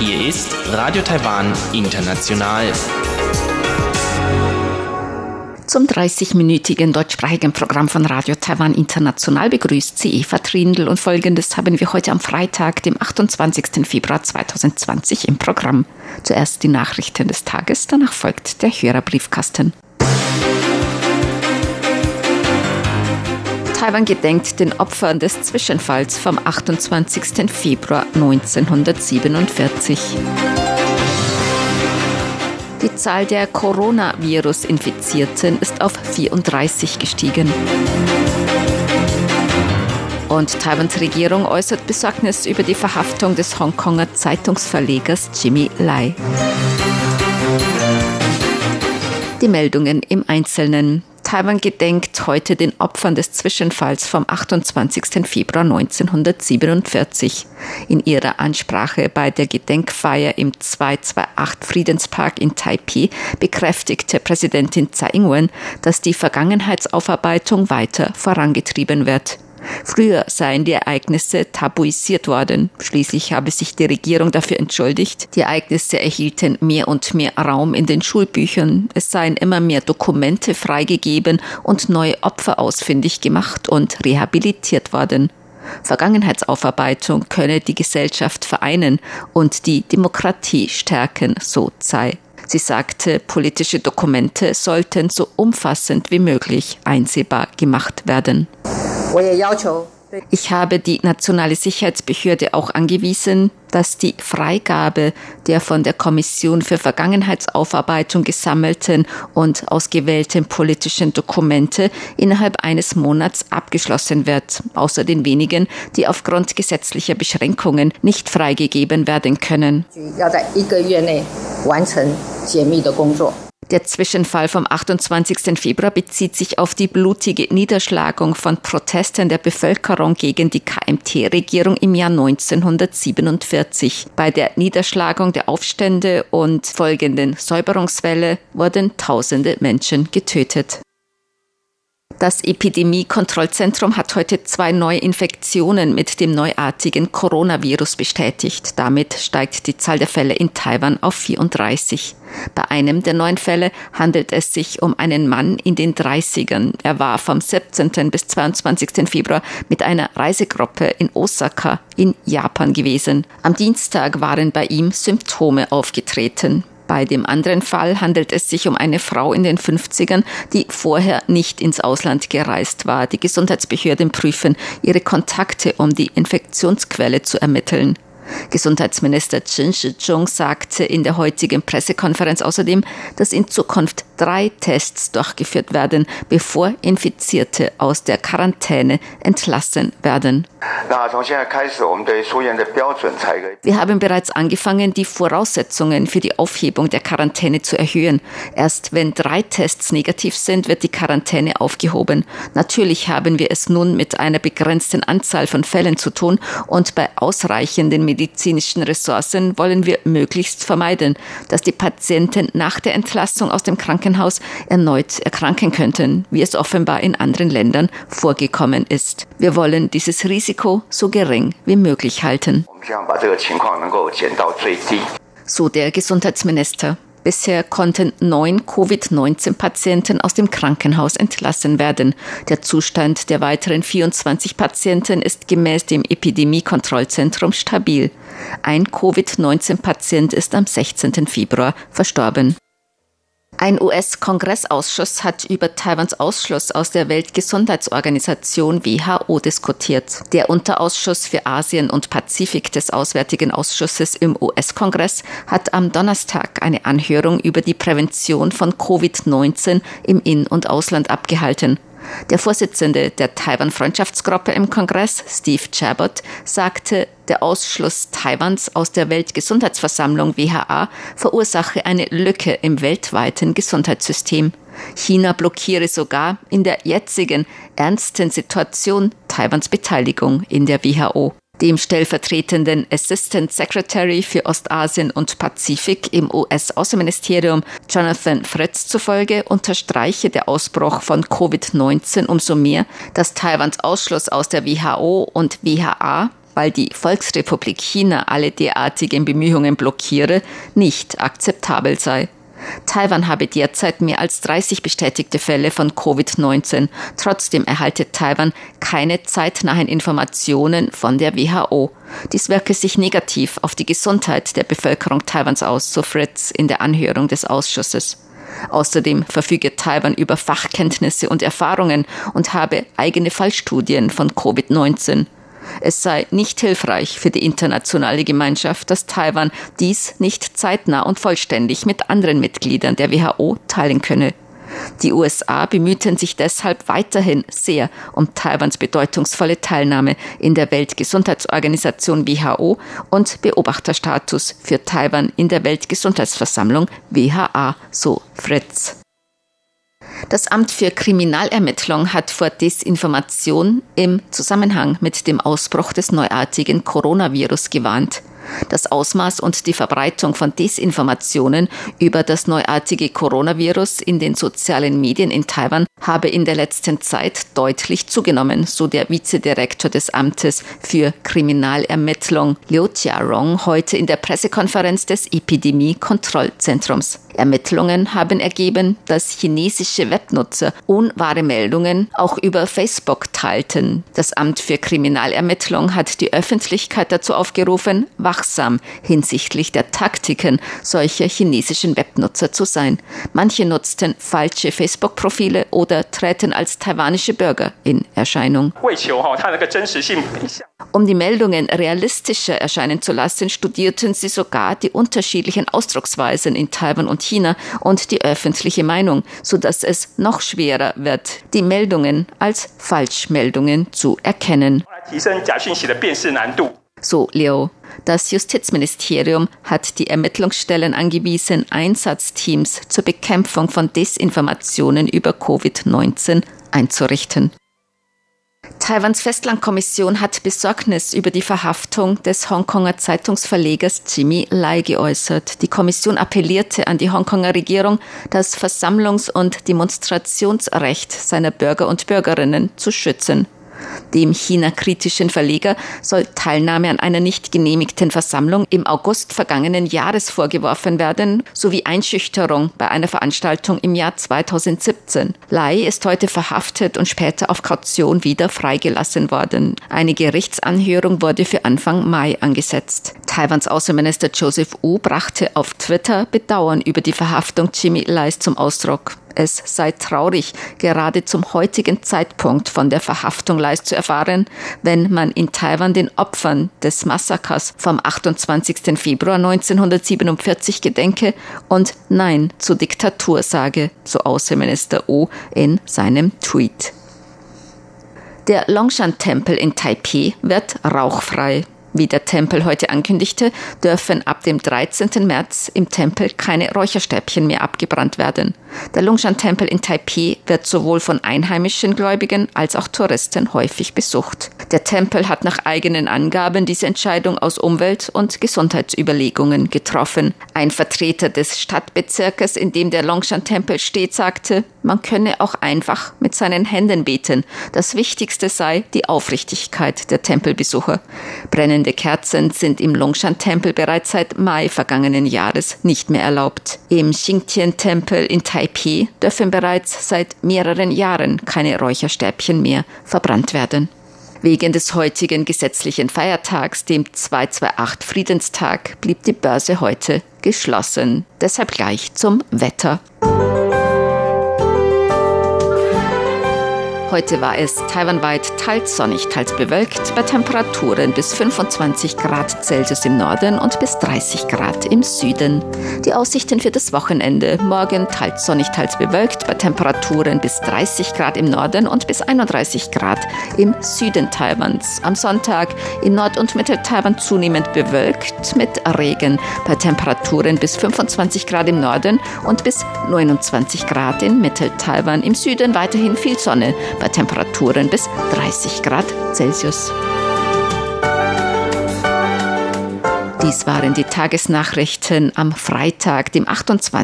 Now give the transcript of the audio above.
Hier ist Radio Taiwan International. Zum 30-minütigen deutschsprachigen Programm von Radio Taiwan International begrüßt sie Eva Trindl und folgendes haben wir heute am Freitag, dem 28. Februar 2020 im Programm. Zuerst die Nachrichten des Tages, danach folgt der Hörerbriefkasten. Taiwan gedenkt den Opfern des Zwischenfalls vom 28. Februar 1947. Die Zahl der Coronavirus-Infizierten ist auf 34 gestiegen. Und Taiwans Regierung äußert Besorgnis über die Verhaftung des Hongkonger Zeitungsverlegers Jimmy Lai. Die Meldungen im Einzelnen. Taiwan gedenkt heute den Opfern des Zwischenfalls vom 28. Februar 1947. In ihrer Ansprache bei der Gedenkfeier im 228 Friedenspark in Taipei bekräftigte Präsidentin Tsai Ing-wen, dass die Vergangenheitsaufarbeitung weiter vorangetrieben wird. Früher seien die Ereignisse tabuisiert worden. Schließlich habe sich die Regierung dafür entschuldigt. Die Ereignisse erhielten mehr und mehr Raum in den Schulbüchern. Es seien immer mehr Dokumente freigegeben und neue Opfer ausfindig gemacht und rehabilitiert worden. Vergangenheitsaufarbeitung könne die Gesellschaft vereinen und die Demokratie stärken, so sei. Sie sagte, politische Dokumente sollten so umfassend wie möglich einsehbar gemacht werden. Ich habe die nationale Sicherheitsbehörde auch angewiesen, dass die Freigabe der von der Kommission für Vergangenheitsaufarbeitung gesammelten und ausgewählten politischen Dokumente innerhalb eines Monats abgeschlossen wird, außer den wenigen, die aufgrund gesetzlicher Beschränkungen nicht freigegeben werden können. Der Zwischenfall vom 28. Februar bezieht sich auf die blutige Niederschlagung von Protesten der Bevölkerung gegen die KMT-Regierung im Jahr 1947. Bei der Niederschlagung der Aufstände und folgenden Säuberungswelle wurden tausende Menschen getötet. Das Epidemiekontrollzentrum hat heute zwei Neuinfektionen mit dem neuartigen Coronavirus bestätigt. Damit steigt die Zahl der Fälle in Taiwan auf 34. Bei einem der neuen Fälle handelt es sich um einen Mann in den 30ern. Er war vom 17. bis 22. Februar mit einer Reisegruppe in Osaka in Japan gewesen. Am Dienstag waren bei ihm Symptome aufgetreten. Bei dem anderen Fall handelt es sich um eine Frau in den 50ern, die vorher nicht ins Ausland gereist war. Die Gesundheitsbehörden prüfen ihre Kontakte, um die Infektionsquelle zu ermitteln. Gesundheitsminister Chen Shih-chung sagte in der heutigen Pressekonferenz außerdem, dass in Zukunft drei Tests durchgeführt werden, bevor Infizierte aus der Quarantäne entlassen werden. Wir haben bereits angefangen, die Voraussetzungen für die Aufhebung der Quarantäne zu erhöhen. Erst wenn drei Tests negativ sind, wird die Quarantäne aufgehoben. Natürlich haben wir es nun mit einer begrenzten Anzahl von Fällen zu tun und bei ausreichenden medizinischen Ressourcen wollen wir möglichst vermeiden, dass die Patienten nach der Entlassung aus dem Krankenhaus erneut erkranken könnten, wie es offenbar in anderen Ländern vorgekommen ist. Wir wollen dieses Risiko so gering wie möglich halten. So der Gesundheitsminister. Bisher konnten neun Covid-19-Patienten aus dem Krankenhaus entlassen werden. Der Zustand der weiteren 24 Patienten ist gemäß dem Epidemiekontrollzentrum stabil. Ein Covid-19-Patient ist am 16. Februar verstorben. Ein US-Kongressausschuss hat über Taiwans Ausschluss aus der Weltgesundheitsorganisation WHO diskutiert. Der Unterausschuss für Asien und Pazifik des Auswärtigen Ausschusses im US-Kongress hat am Donnerstag eine Anhörung über die Prävention von Covid-19 im In- und Ausland abgehalten. Der Vorsitzende der Taiwan-Freundschaftsgruppe im Kongress, Steve Chabot, sagte, der Ausschluss Taiwans aus der Weltgesundheitsversammlung WHA verursache eine Lücke im weltweiten Gesundheitssystem. China blockiere sogar in der jetzigen ernsten Situation Taiwans Beteiligung in der WHO. Dem stellvertretenden Assistant Secretary für Ostasien und Pazifik im US-Außenministerium Jonathan Fritz zufolge unterstreiche der Ausbruch von Covid-19 umso mehr, dass Taiwans Ausschluss aus der WHO und WHA weil die Volksrepublik China alle derartigen Bemühungen blockiere, nicht akzeptabel sei. Taiwan habe derzeit mehr als 30 bestätigte Fälle von Covid-19. Trotzdem erhalte Taiwan keine zeitnahen Informationen von der WHO. Dies wirke sich negativ auf die Gesundheit der Bevölkerung Taiwans aus, so Fritz in der Anhörung des Ausschusses. Außerdem verfüge Taiwan über Fachkenntnisse und Erfahrungen und habe eigene Fallstudien von Covid-19. Es sei nicht hilfreich für die internationale Gemeinschaft, dass Taiwan dies nicht zeitnah und vollständig mit anderen Mitgliedern der WHO teilen könne. Die USA bemühten sich deshalb weiterhin sehr um Taiwans bedeutungsvolle Teilnahme in der Weltgesundheitsorganisation WHO und Beobachterstatus für Taiwan in der Weltgesundheitsversammlung WHA, so Fritz. Das Amt für Kriminalermittlung hat vor Desinformation im Zusammenhang mit dem Ausbruch des neuartigen Coronavirus gewarnt. Das Ausmaß und die Verbreitung von Desinformationen über das neuartige Coronavirus in den sozialen Medien in Taiwan habe in der letzten Zeit deutlich zugenommen, so der Vizedirektor des Amtes für Kriminalermittlung Liu Jiarong heute in der Pressekonferenz des Epidemie-Kontrollzentrums. Ermittlungen haben ergeben, dass chinesische Webnutzer unwahre Meldungen auch über Facebook teilten. Das Amt für Kriminalermittlung hat die Öffentlichkeit dazu aufgerufen, wachsam hinsichtlich der Taktiken solcher chinesischen Webnutzer zu sein. Manche nutzten falsche Facebook-Profile oder treten als taiwanische Bürger in Erscheinung. Um die Meldungen realistischer erscheinen zu lassen, studierten sie sogar die unterschiedlichen Ausdrucksweisen in Taiwan und China und die öffentliche Meinung, sodass es noch schwerer wird, die Meldungen als Falschmeldungen zu erkennen. So Leo. Das Justizministerium hat die Ermittlungsstellen angewiesen, Einsatzteams zur Bekämpfung von Desinformationen über Covid-19 einzurichten. Taiwans Festlandkommission hat Besorgnis über die Verhaftung des Hongkonger Zeitungsverlegers Jimmy Lai geäußert. Die Kommission appellierte an die Hongkonger Regierung, das Versammlungs- und Demonstrationsrecht seiner Bürger und Bürgerinnen zu schützen. Dem China-kritischen Verleger soll Teilnahme an einer nicht genehmigten Versammlung im August vergangenen Jahres vorgeworfen werden, sowie Einschüchterung bei einer Veranstaltung im Jahr 2017. Lai ist heute verhaftet und später auf Kaution wieder freigelassen worden. Eine Gerichtsanhörung wurde für Anfang Mai angesetzt. Taiwans Außenminister Joseph Wu brachte auf Twitter Bedauern über die Verhaftung Jimmy Lais zum Ausdruck es sei traurig, gerade zum heutigen Zeitpunkt von der Verhaftung Leis zu erfahren, wenn man in Taiwan den Opfern des Massakers vom 28. Februar 1947 gedenke und Nein zur Diktatur sage, so Außenminister O in seinem Tweet. Der Longshan-Tempel in Taipei wird rauchfrei. Wie der Tempel heute ankündigte, dürfen ab dem 13. März im Tempel keine Räucherstäbchen mehr abgebrannt werden. Der Lungshan-Tempel in Taipei wird sowohl von einheimischen Gläubigen als auch Touristen häufig besucht. Der Tempel hat nach eigenen Angaben diese Entscheidung aus Umwelt- und Gesundheitsüberlegungen getroffen. Ein Vertreter des Stadtbezirkes, in dem der Longshan-Tempel steht, sagte, man könne auch einfach mit seinen Händen beten. Das Wichtigste sei die Aufrichtigkeit der Tempelbesucher. Brennen Brennende Kerzen sind im Longshan-Tempel bereits seit Mai vergangenen Jahres nicht mehr erlaubt. Im Xingtian-Tempel in Taipei dürfen bereits seit mehreren Jahren keine Räucherstäbchen mehr verbrannt werden. Wegen des heutigen gesetzlichen Feiertags, dem 228 Friedenstag, blieb die Börse heute geschlossen. Deshalb gleich zum Wetter. Heute war es taiwanweit teils sonnig, teils bewölkt, bei Temperaturen bis 25 Grad Celsius im Norden und bis 30 Grad im Süden. Die Aussichten für das Wochenende. Morgen teils sonnig, teils bewölkt, bei Temperaturen bis 30 Grad im Norden und bis 31 Grad im Süden Taiwans. Am Sonntag in Nord- und Mittel-Taiwan zunehmend bewölkt mit Regen bei Temperaturen bis 25 Grad im Norden und bis 29 Grad in Mitteltaiwan. Im Süden weiterhin viel Sonne bei Temperaturen bis 30 Grad Celsius. Dies waren die Tagesnachrichten am Freitag, dem 28.